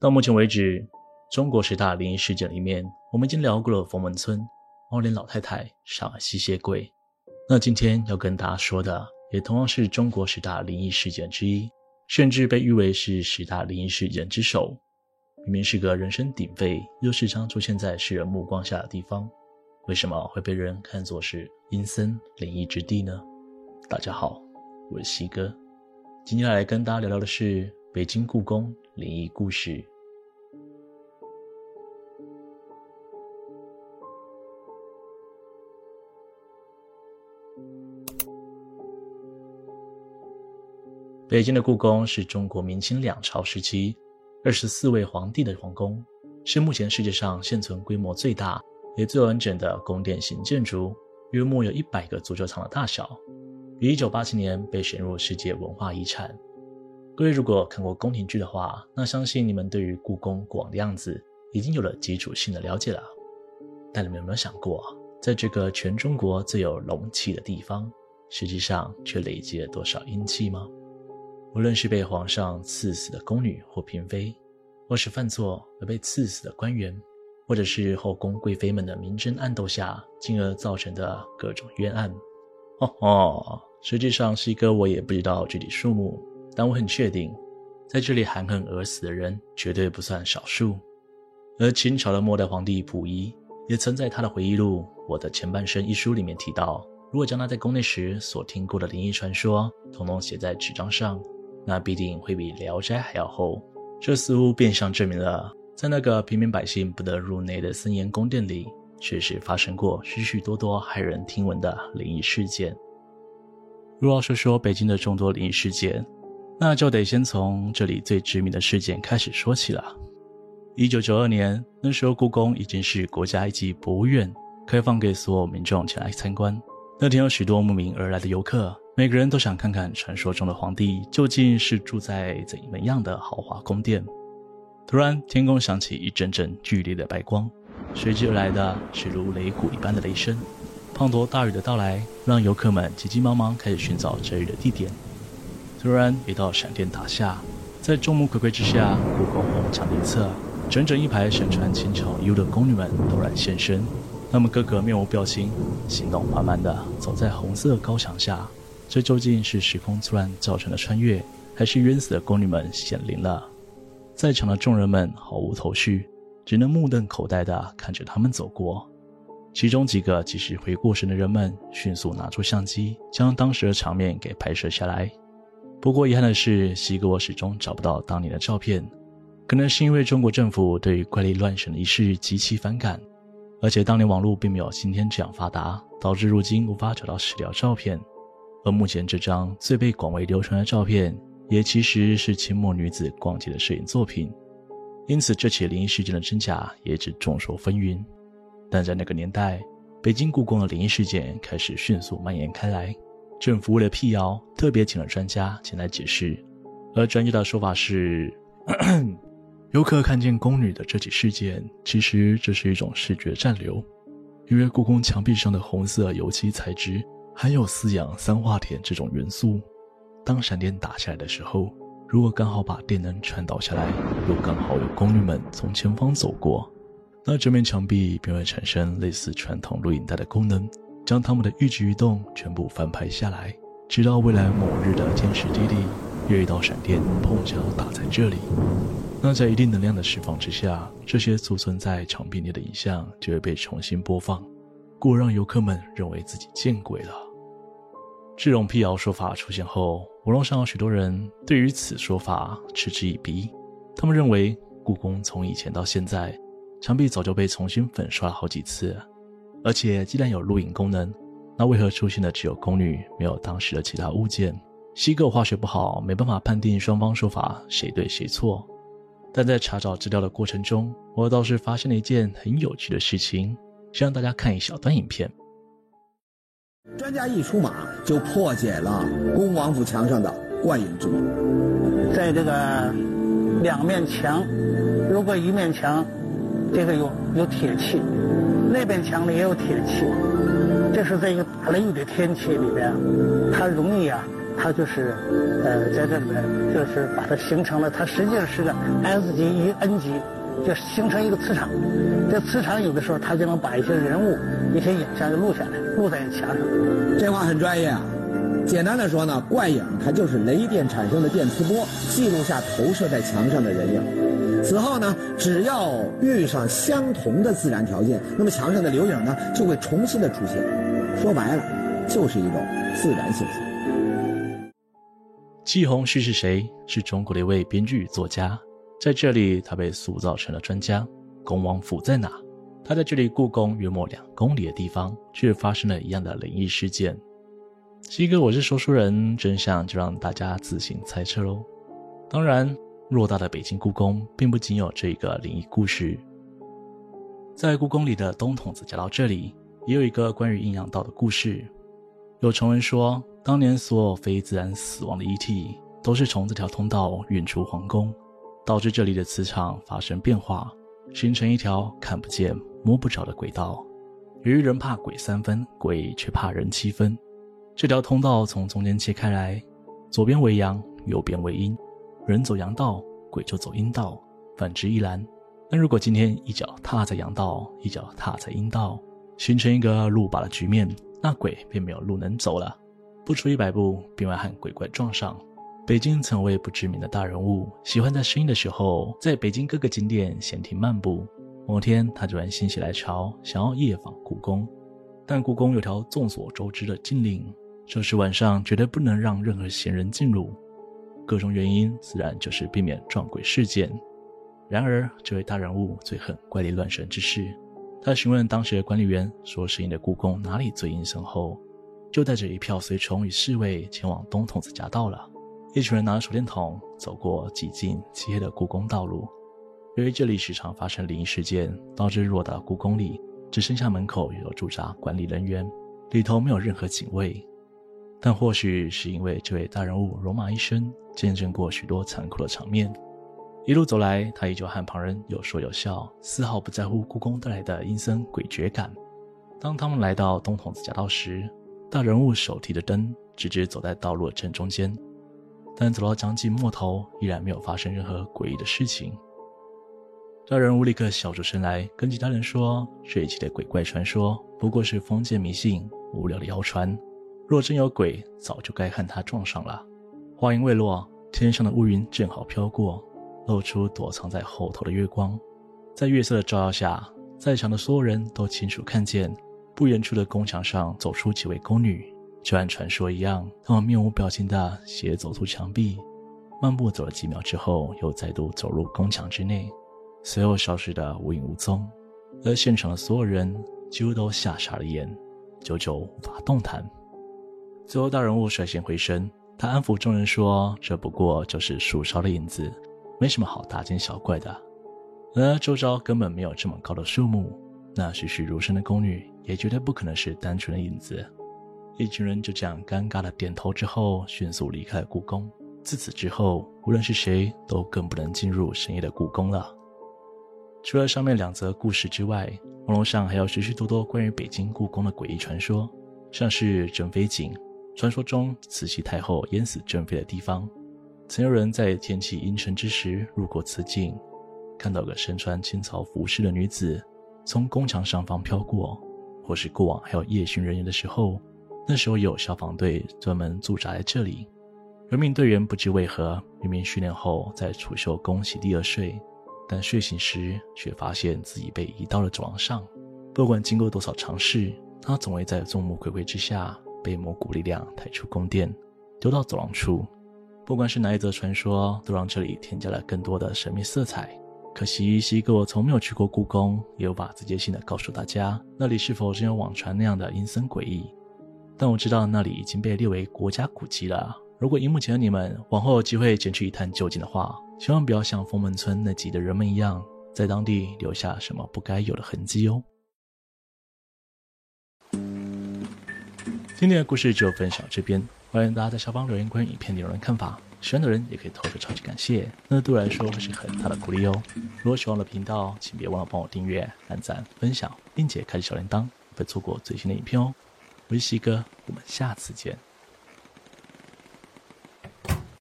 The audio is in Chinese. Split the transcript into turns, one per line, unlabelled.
到目前为止，中国十大灵异事件里面，我们已经聊过了冯门村、猫脸老太太、上海吸血鬼。那今天要跟大家说的，也同样是中国十大灵异事件之一，甚至被誉为是十大灵异事件之首。明明是个人声鼎沸，又时常出现在世人目光下的地方，为什么会被人看作是阴森灵异之地呢？大家好，我是西哥，今天来跟大家聊聊的是北京故宫灵异故事。北京的故宫是中国明清两朝时期二十四位皇帝的皇宫，是目前世界上现存规模最大也最完整的宫殿型建筑，约莫有一百个足球场的大小，于一九八七年被选入世界文化遗产。各位如果看过宫廷剧的话，那相信你们对于故宫过往的样子已经有了基础性的了解了。但你们有没有想过，在这个全中国最有龙气的地方，实际上却累积了多少阴气吗？无论是被皇上赐死的宫女或嫔妃，或是犯错而被赐死的官员，或者是后宫贵妃们的明争暗斗下，进而造成的各种冤案，哦哦，实际上西哥我也不知道具体数目，但我很确定，在这里含恨而死的人绝对不算少数。而清朝的末代皇帝溥仪，也曾在他的回忆录《我的前半生》一书里面提到，如果将他在宫内时所听过的灵异传说，统统写在纸张上。那必定会比《聊斋》还要厚。这似乎变相证明了，在那个平民百姓不得入内的森严宫殿里，确实发生过许许多多骇人听闻的灵异事件。若要说说北京的众多灵异事件，那就得先从这里最知名的事件开始说起了。一九九二年，那时候故宫已经是国家一级博物院，开放给所有民众前来参观。那天有许多慕名而来的游客。每个人都想看看传说中的皇帝究竟是住在怎么样的豪华宫殿。突然，天空响起一阵阵剧烈的白光，随之而来的是如雷鼓一般的雷声。滂沱大雨的到来，让游客们急急忙忙开始寻找遮雨的地点。突然，一道闪电打下，在众目睽睽之下，故宫红墙一侧，整整一排身穿清朝衣物的宫女们陡然现身。她们个个面无表情，行动缓慢地走在红色高墙下。这究竟是时空错乱造成的穿越，还是冤死的宫女们显灵了？在场的众人们毫无头绪，只能目瞪口呆地看着他们走过。其中几个及时回过神的人们，迅速拿出相机，将当时的场面给拍摄下来。不过遗憾的是，西哥我始终找不到当年的照片。可能是因为中国政府对于怪力乱神的一事极其反感，而且当年网络并没有今天这样发达，导致如今无法找到史料照片。而目前这张最被广为流传的照片，也其实是清末女子逛街的摄影作品，因此这起灵异事件的真假也只众说纷纭。但在那个年代，北京故宫的灵异事件开始迅速蔓延开来，政府为了辟谣，特别请了专家前来解释。而专家的说法是，游客看见宫女的这起事件，其实这是一种视觉暂留，因为故宫墙壁上的红色油漆材质。含有四氧三化铁这种元素，当闪电打下来的时候，如果刚好把电能传导下来，又刚好有宫女们从前方走过，那这面墙壁便会产生类似传统录影带的功能，将他们的一举一动全部翻拍下来，直到未来某日的天时地利，又一道闪电碰巧打在这里，那在一定能量的释放之下，这些储存在墙壁内的影像就会被重新播放，故让游客们认为自己见鬼了。这种辟谣说法出现后，网络上有许多人对于此说法嗤之以鼻。他们认为，故宫从以前到现在，墙壁早就被重新粉刷了好几次，而且既然有录影功能，那为何出现的只有宫女，没有当时的其他物件？西构化学不好，没办法判定双方说法谁对谁错。但在查找资料的过程中，我倒是发现了一件很有趣的事情，先让大家看一小段影片。
专家一出马，就破解了恭王府墙上的怪影之谜。
在这个两面墙，如果一面墙这个有有铁器，那边墙里也有铁器，这是在一个打雷雨的天气里边，它容易啊它就是呃在这里面就是把它形成了，它实际上是个 S 级与 N 级，就形成一个磁场。这磁场有的时候它就能把一些人物、一些影像就录下来，录在墙上。
这话很专业啊。简单的说呢，怪影它就是雷电产生的电磁波，记录下投射在墙上的人影。此后呢，只要遇上相同的自然条件，那么墙上的留影呢就会重新的出现。说白了，就是一种自然现象。
季红旭是谁？是中国的一位编剧作家，在这里他被塑造成了专家。恭王府在哪？他在距离故宫约莫两公里的地方，却发生了一样的灵异事件。西哥，我是说书人，真相就让大家自行猜测喽。当然，偌大的北京故宫并不仅有这个灵异故事，在故宫里的东筒子夹道这里，也有一个关于阴阳道的故事。有传闻说，当年所有非自然死亡的遗体，都是从这条通道运出皇宫，导致这里的磁场发生变化，形成一条看不见、摸不着的轨道。由于人怕鬼三分，鬼却怕人七分。这条通道从中间切开来，左边为阳，右边为阴。人走阳道，鬼就走阴道，反之亦然。但如果今天一脚踏在阳道，一脚踏在阴道，形成一个路霸的局面，那鬼便没有路能走了。不出一百步，便会和鬼怪撞上。北京曾为不知名的大人物，喜欢在深夜的时候，在北京各个景点闲庭漫步。某天，他突然心血来潮，想要夜访故宫，但故宫有条众所周知的禁令。就是晚上绝对不能让任何闲人进入，各种原因自然就是避免撞鬼事件。然而，这位大人物最恨怪力乱神之事。他询问当时的管理员说：“深夜的故宫哪里最阴森？”后，就带着一票随从与侍卫前往东筒子夹道了。一群人拿着手电筒走过几近漆黑的故宫道路。由于这里时常发生灵异事件，导致偌大的故宫里只剩下门口有驻扎管理人员，里头没有任何警卫。但或许是因为这位大人物戎马一生，见证过许多残酷的场面，一路走来，他依旧和旁人有说有笑，丝毫不在乎故宫带来的阴森诡谲感。当他们来到东筒子夹道时，大人物手提着灯，直直走在道路的正中间。但走到将近末头，依然没有发生任何诡异的事情。大人物立刻笑出声来，跟其他人说：“这一切的鬼怪传说，不过是封建迷信、无聊的谣传。”若真有鬼，早就该和他撞上了。话音未落，天上的乌云正好飘过，露出躲藏在后头的月光。在月色的照耀下，在场的所有人都清楚看见，不远处的宫墙上走出几位宫女，就按传说一样，他们面无表情地斜走出墙壁，漫步走了几秒之后，又再度走入宫墙之内，随后消失得无影无踪。而现场的所有人几乎都吓傻了眼，久久无法动弹。最后，大人物率先回身，他安抚众人说：“这不过就是树梢的影子，没什么好大惊小怪的。”然而周遭根本没有这么高的树木，那栩栩如生的宫女也绝对不可能是单纯的影子。一群人就这样尴尬的点头之后，迅速离开了故宫。自此之后，无论是谁，都更不能进入深夜的故宫了。除了上面两则故事之外，网络上还有许许多多关于北京故宫的诡异传说，像是珍妃井。传说中，慈禧太后淹死珍妃的地方，曾有人在天气阴沉之时路过此井，看到个身穿清朝服饰的女子从宫墙上方飘过，或是过往还有夜巡人员的时候，那时候有消防队专门驻扎在这里，人民队员不知为何明明训练后在储秀宫席地而睡，但睡醒时却发现自己被移到了走廊上，不管经过多少尝试，他总会在众目睽睽之下。被某股力量抬出宫殿，丢到走廊处。不管是哪一则传说，都让这里添加了更多的神秘色彩。可惜，西哥我从没有去过故宫，也无法直接性的告诉大家那里是否真有网传那样的阴森诡异。但我知道那里已经被列为国家古迹了。如果荧幕前的你们往后有机会前去一探究竟的话，千万不要像封门村那集的人们一样，在当地留下什么不该有的痕迹哦。今天的故事就分享这边，欢迎大家在下方留言关于影片内容的看法。喜欢的人也可以投个超级感谢，那对我来说会是很大的鼓励哦。如果喜欢我的频道，请别忘了帮我订阅、按赞、分享，并且开启小铃铛，不会错过最新的影片哦。我是西哥，我们下次见。